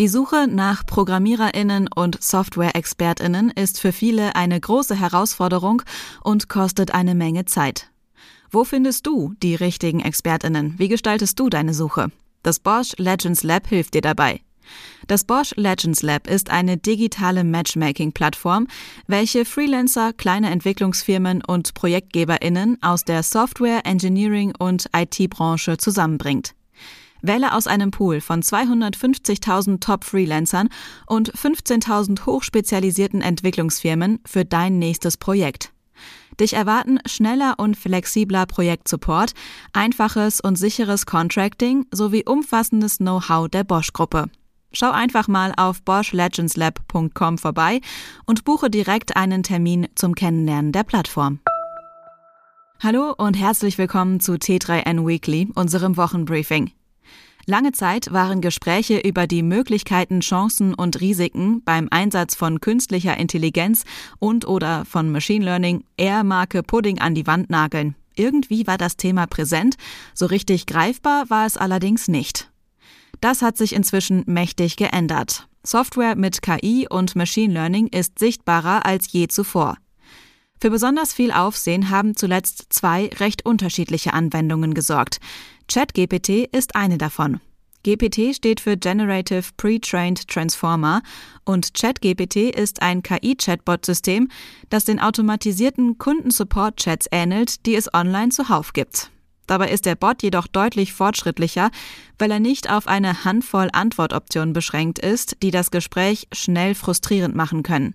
Die Suche nach Programmiererinnen und Software-Expertinnen ist für viele eine große Herausforderung und kostet eine Menge Zeit. Wo findest du die richtigen Expertinnen? Wie gestaltest du deine Suche? Das Bosch Legends Lab hilft dir dabei. Das Bosch Legends Lab ist eine digitale Matchmaking-Plattform, welche Freelancer, kleine Entwicklungsfirmen und ProjektgeberInnen aus der Software, Engineering und IT-Branche zusammenbringt. Wähle aus einem Pool von 250.000 Top-Freelancern und 15.000 hochspezialisierten Entwicklungsfirmen für dein nächstes Projekt. Dich erwarten schneller und flexibler Projektsupport, einfaches und sicheres Contracting sowie umfassendes Know-how der Bosch-Gruppe. Schau einfach mal auf boschlegendslab.com vorbei und buche direkt einen Termin zum Kennenlernen der Plattform. Hallo und herzlich willkommen zu T3N Weekly, unserem Wochenbriefing. Lange Zeit waren Gespräche über die Möglichkeiten, Chancen und Risiken beim Einsatz von künstlicher Intelligenz und oder von Machine Learning eher Marke Pudding an die Wand nageln. Irgendwie war das Thema präsent, so richtig greifbar war es allerdings nicht. Das hat sich inzwischen mächtig geändert. Software mit KI und Machine Learning ist sichtbarer als je zuvor. Für besonders viel Aufsehen haben zuletzt zwei recht unterschiedliche Anwendungen gesorgt. ChatGPT ist eine davon. GPT steht für Generative Pre-Trained Transformer und ChatGPT ist ein KI-Chatbot-System, das den automatisierten Kundensupport-Chats ähnelt, die es online zuhauf gibt. Dabei ist der Bot jedoch deutlich fortschrittlicher, weil er nicht auf eine Handvoll Antwortoptionen beschränkt ist, die das Gespräch schnell frustrierend machen können.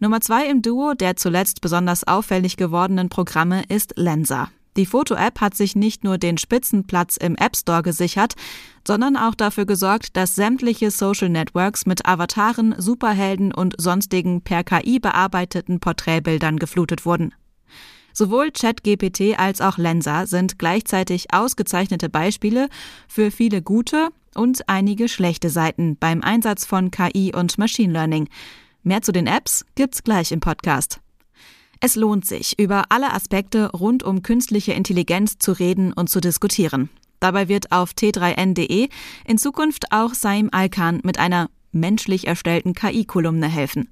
Nummer zwei im Duo der zuletzt besonders auffällig gewordenen Programme ist Lensa. Die Foto-App hat sich nicht nur den Spitzenplatz im App Store gesichert, sondern auch dafür gesorgt, dass sämtliche Social Networks mit Avataren, Superhelden und sonstigen per KI bearbeiteten Porträtbildern geflutet wurden. Sowohl ChatGPT als auch Lensa sind gleichzeitig ausgezeichnete Beispiele für viele gute und einige schlechte Seiten beim Einsatz von KI und Machine Learning. Mehr zu den Apps gibt's gleich im Podcast. Es lohnt sich, über alle Aspekte rund um künstliche Intelligenz zu reden und zu diskutieren. Dabei wird auf t3n.de in Zukunft auch Saim Alkan mit einer menschlich erstellten KI-Kolumne helfen.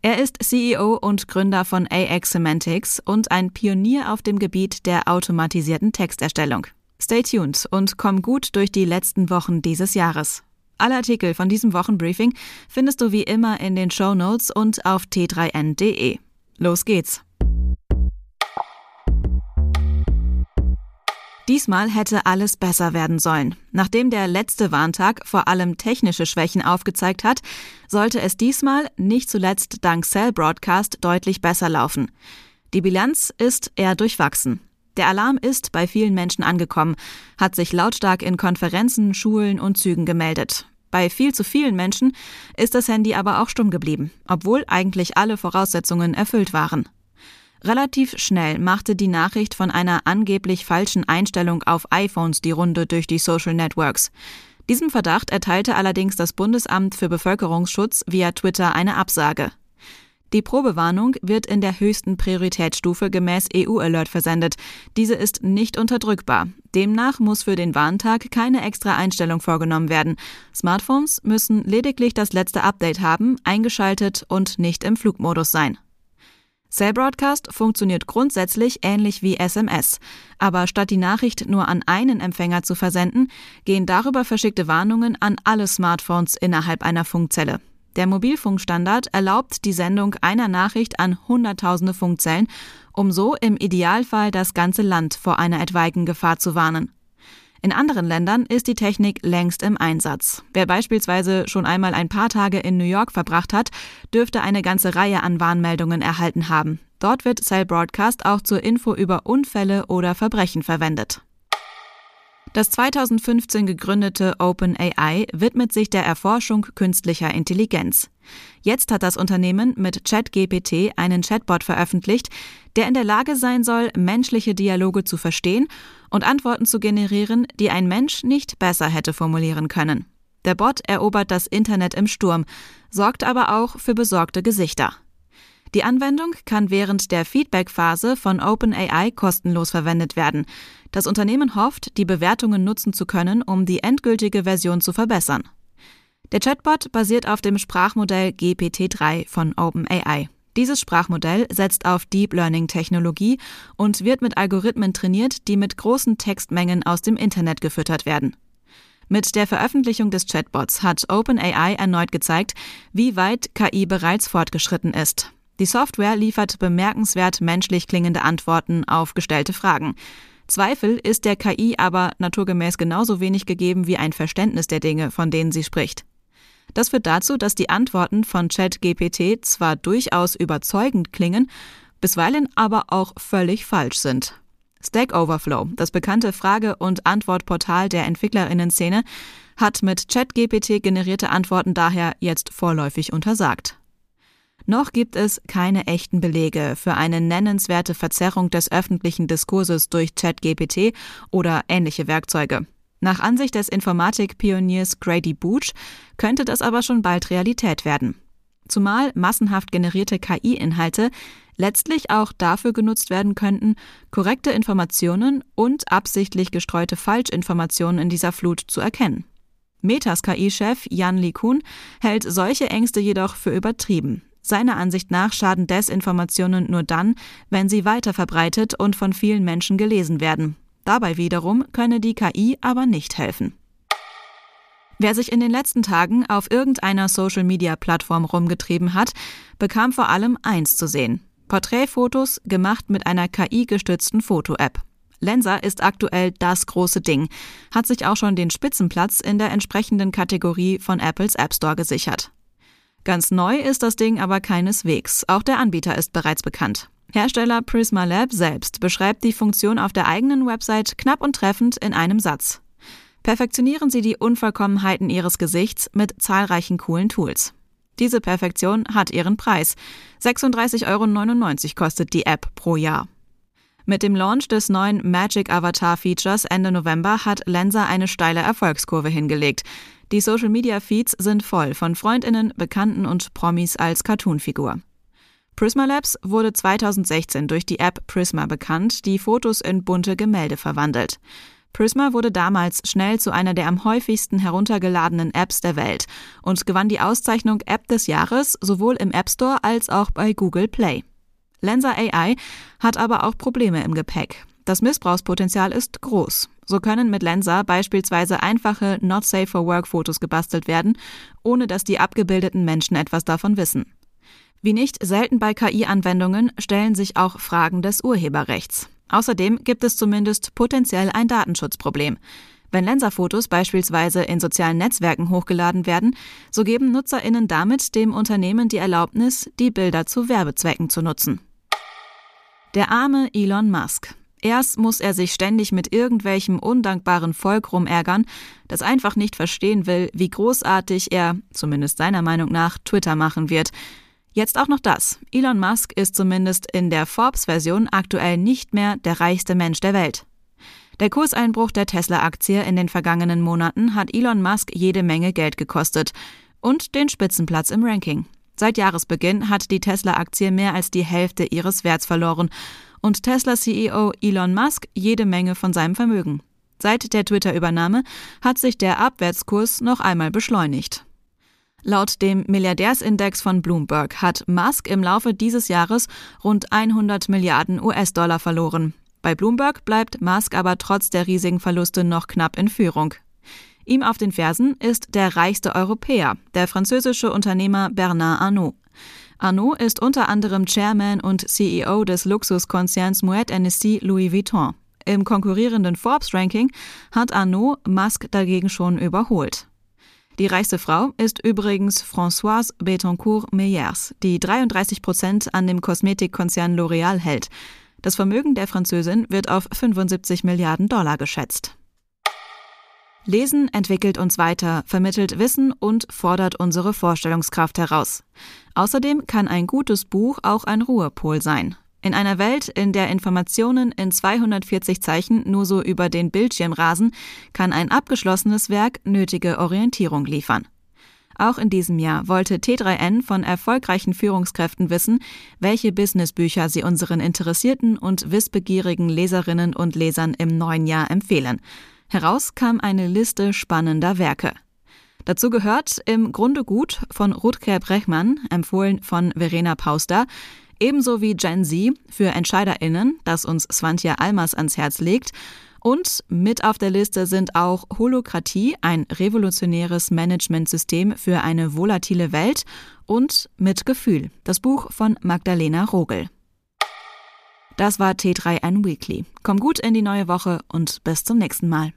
Er ist CEO und Gründer von AX Semantics und ein Pionier auf dem Gebiet der automatisierten Texterstellung. Stay tuned und komm gut durch die letzten Wochen dieses Jahres. Alle Artikel von diesem Wochenbriefing findest du wie immer in den Show Notes und auf t3n.de. Los geht's! Diesmal hätte alles besser werden sollen. Nachdem der letzte Warntag vor allem technische Schwächen aufgezeigt hat, sollte es diesmal, nicht zuletzt dank Cell Broadcast, deutlich besser laufen. Die Bilanz ist eher durchwachsen. Der Alarm ist bei vielen Menschen angekommen, hat sich lautstark in Konferenzen, Schulen und Zügen gemeldet. Bei viel zu vielen Menschen ist das Handy aber auch stumm geblieben, obwohl eigentlich alle Voraussetzungen erfüllt waren. Relativ schnell machte die Nachricht von einer angeblich falschen Einstellung auf iPhones die Runde durch die Social Networks. Diesem Verdacht erteilte allerdings das Bundesamt für Bevölkerungsschutz via Twitter eine Absage. Die Probewarnung wird in der höchsten Prioritätsstufe gemäß EU-Alert versendet. Diese ist nicht unterdrückbar. Demnach muss für den Warntag keine extra Einstellung vorgenommen werden. Smartphones müssen lediglich das letzte Update haben, eingeschaltet und nicht im Flugmodus sein. Cell Broadcast funktioniert grundsätzlich ähnlich wie SMS, aber statt die Nachricht nur an einen Empfänger zu versenden, gehen darüber verschickte Warnungen an alle Smartphones innerhalb einer Funkzelle. Der Mobilfunkstandard erlaubt die Sendung einer Nachricht an Hunderttausende Funkzellen, um so im Idealfall das ganze Land vor einer etwaigen Gefahr zu warnen. In anderen Ländern ist die Technik längst im Einsatz. Wer beispielsweise schon einmal ein paar Tage in New York verbracht hat, dürfte eine ganze Reihe an Warnmeldungen erhalten haben. Dort wird Cell Broadcast auch zur Info über Unfälle oder Verbrechen verwendet. Das 2015 gegründete OpenAI widmet sich der Erforschung künstlicher Intelligenz. Jetzt hat das Unternehmen mit ChatGPT einen Chatbot veröffentlicht, der in der Lage sein soll, menschliche Dialoge zu verstehen und Antworten zu generieren, die ein Mensch nicht besser hätte formulieren können. Der Bot erobert das Internet im Sturm, sorgt aber auch für besorgte Gesichter. Die Anwendung kann während der Feedback-Phase von OpenAI kostenlos verwendet werden. Das Unternehmen hofft, die Bewertungen nutzen zu können, um die endgültige Version zu verbessern. Der Chatbot basiert auf dem Sprachmodell GPT-3 von OpenAI. Dieses Sprachmodell setzt auf Deep Learning Technologie und wird mit Algorithmen trainiert, die mit großen Textmengen aus dem Internet gefüttert werden. Mit der Veröffentlichung des Chatbots hat OpenAI erneut gezeigt, wie weit KI bereits fortgeschritten ist. Die Software liefert bemerkenswert menschlich klingende Antworten auf gestellte Fragen. Zweifel ist der KI aber naturgemäß genauso wenig gegeben wie ein Verständnis der Dinge, von denen sie spricht. Das führt dazu, dass die Antworten von ChatGPT zwar durchaus überzeugend klingen, bisweilen aber auch völlig falsch sind. Stack Overflow, das bekannte Frage- und Antwortportal der Entwicklerinnen-Szene, hat mit ChatGPT generierte Antworten daher jetzt vorläufig untersagt. Noch gibt es keine echten Belege für eine nennenswerte Verzerrung des öffentlichen Diskurses durch ChatGPT oder ähnliche Werkzeuge. Nach Ansicht des Informatikpioniers Grady Booch könnte das aber schon bald Realität werden. Zumal massenhaft generierte KI-Inhalte letztlich auch dafür genutzt werden könnten, korrekte Informationen und absichtlich gestreute Falschinformationen in dieser Flut zu erkennen. Metas KI-Chef Jan LeCun hält solche Ängste jedoch für übertrieben. Seiner Ansicht nach schaden Desinformationen nur dann, wenn sie weiter verbreitet und von vielen Menschen gelesen werden. Dabei wiederum könne die KI aber nicht helfen. Wer sich in den letzten Tagen auf irgendeiner Social-Media-Plattform rumgetrieben hat, bekam vor allem eins zu sehen. Porträtfotos gemacht mit einer KI-gestützten Foto-App. Lensa ist aktuell das große Ding, hat sich auch schon den Spitzenplatz in der entsprechenden Kategorie von Apples App Store gesichert. Ganz neu ist das Ding aber keineswegs, auch der Anbieter ist bereits bekannt. Hersteller Prisma Lab selbst beschreibt die Funktion auf der eigenen Website knapp und treffend in einem Satz. Perfektionieren Sie die Unvollkommenheiten Ihres Gesichts mit zahlreichen coolen Tools. Diese Perfektion hat ihren Preis. 36,99 Euro kostet die App pro Jahr. Mit dem Launch des neuen Magic Avatar Features Ende November hat Lensa eine steile Erfolgskurve hingelegt. Die Social Media Feeds sind voll von Freundinnen, Bekannten und Promis als Cartoonfigur. Prisma Labs wurde 2016 durch die App Prisma bekannt, die Fotos in bunte Gemälde verwandelt. Prisma wurde damals schnell zu einer der am häufigsten heruntergeladenen Apps der Welt und gewann die Auszeichnung App des Jahres sowohl im App Store als auch bei Google Play. Lensa AI hat aber auch Probleme im Gepäck. Das Missbrauchspotenzial ist groß. So können mit Lensa beispielsweise einfache Not Safe for Work Fotos gebastelt werden, ohne dass die abgebildeten Menschen etwas davon wissen. Wie nicht selten bei KI-Anwendungen stellen sich auch Fragen des Urheberrechts. Außerdem gibt es zumindest potenziell ein Datenschutzproblem. Wenn Lenserfotos beispielsweise in sozialen Netzwerken hochgeladen werden, so geben Nutzerinnen damit dem Unternehmen die Erlaubnis, die Bilder zu Werbezwecken zu nutzen. Der arme Elon Musk. Erst muss er sich ständig mit irgendwelchem undankbaren Volk rumärgern, das einfach nicht verstehen will, wie großartig er, zumindest seiner Meinung nach, Twitter machen wird. Jetzt auch noch das. Elon Musk ist zumindest in der Forbes-Version aktuell nicht mehr der reichste Mensch der Welt. Der Kurseinbruch der Tesla-Aktie in den vergangenen Monaten hat Elon Musk jede Menge Geld gekostet und den Spitzenplatz im Ranking. Seit Jahresbeginn hat die Tesla-Aktie mehr als die Hälfte ihres Werts verloren und Tesla-CEO Elon Musk jede Menge von seinem Vermögen. Seit der Twitter-Übernahme hat sich der Abwärtskurs noch einmal beschleunigt. Laut dem Milliardärsindex von Bloomberg hat Musk im Laufe dieses Jahres rund 100 Milliarden US-Dollar verloren. Bei Bloomberg bleibt Musk aber trotz der riesigen Verluste noch knapp in Führung. Ihm auf den Fersen ist der reichste Europäer, der französische Unternehmer Bernard Arnault. Arnault ist unter anderem Chairman und CEO des Luxuskonzerns Moet Hennessy Louis Vuitton. Im konkurrierenden Forbes-Ranking hat Arnault Musk dagegen schon überholt. Die reichste Frau ist übrigens Françoise Bettencourt-Meyers, die 33 Prozent an dem Kosmetikkonzern L'Oréal hält. Das Vermögen der Französin wird auf 75 Milliarden Dollar geschätzt. Lesen entwickelt uns weiter, vermittelt Wissen und fordert unsere Vorstellungskraft heraus. Außerdem kann ein gutes Buch auch ein Ruhepol sein. In einer Welt, in der Informationen in 240 Zeichen nur so über den Bildschirm rasen, kann ein abgeschlossenes Werk nötige Orientierung liefern. Auch in diesem Jahr wollte T3N von erfolgreichen Führungskräften wissen, welche Businessbücher sie unseren interessierten und wissbegierigen Leserinnen und Lesern im neuen Jahr empfehlen. Heraus kam eine Liste spannender Werke. Dazu gehört im Grunde gut von Rutger Brechmann, empfohlen von Verena Pauster, ebenso wie Gen Z für EntscheiderInnen, das uns Swantje Almas ans Herz legt. Und mit auf der Liste sind auch Holokratie, ein revolutionäres Managementsystem für eine volatile Welt und Mit Gefühl, das Buch von Magdalena Rogel. Das war T3N Weekly. Komm gut in die neue Woche und bis zum nächsten Mal.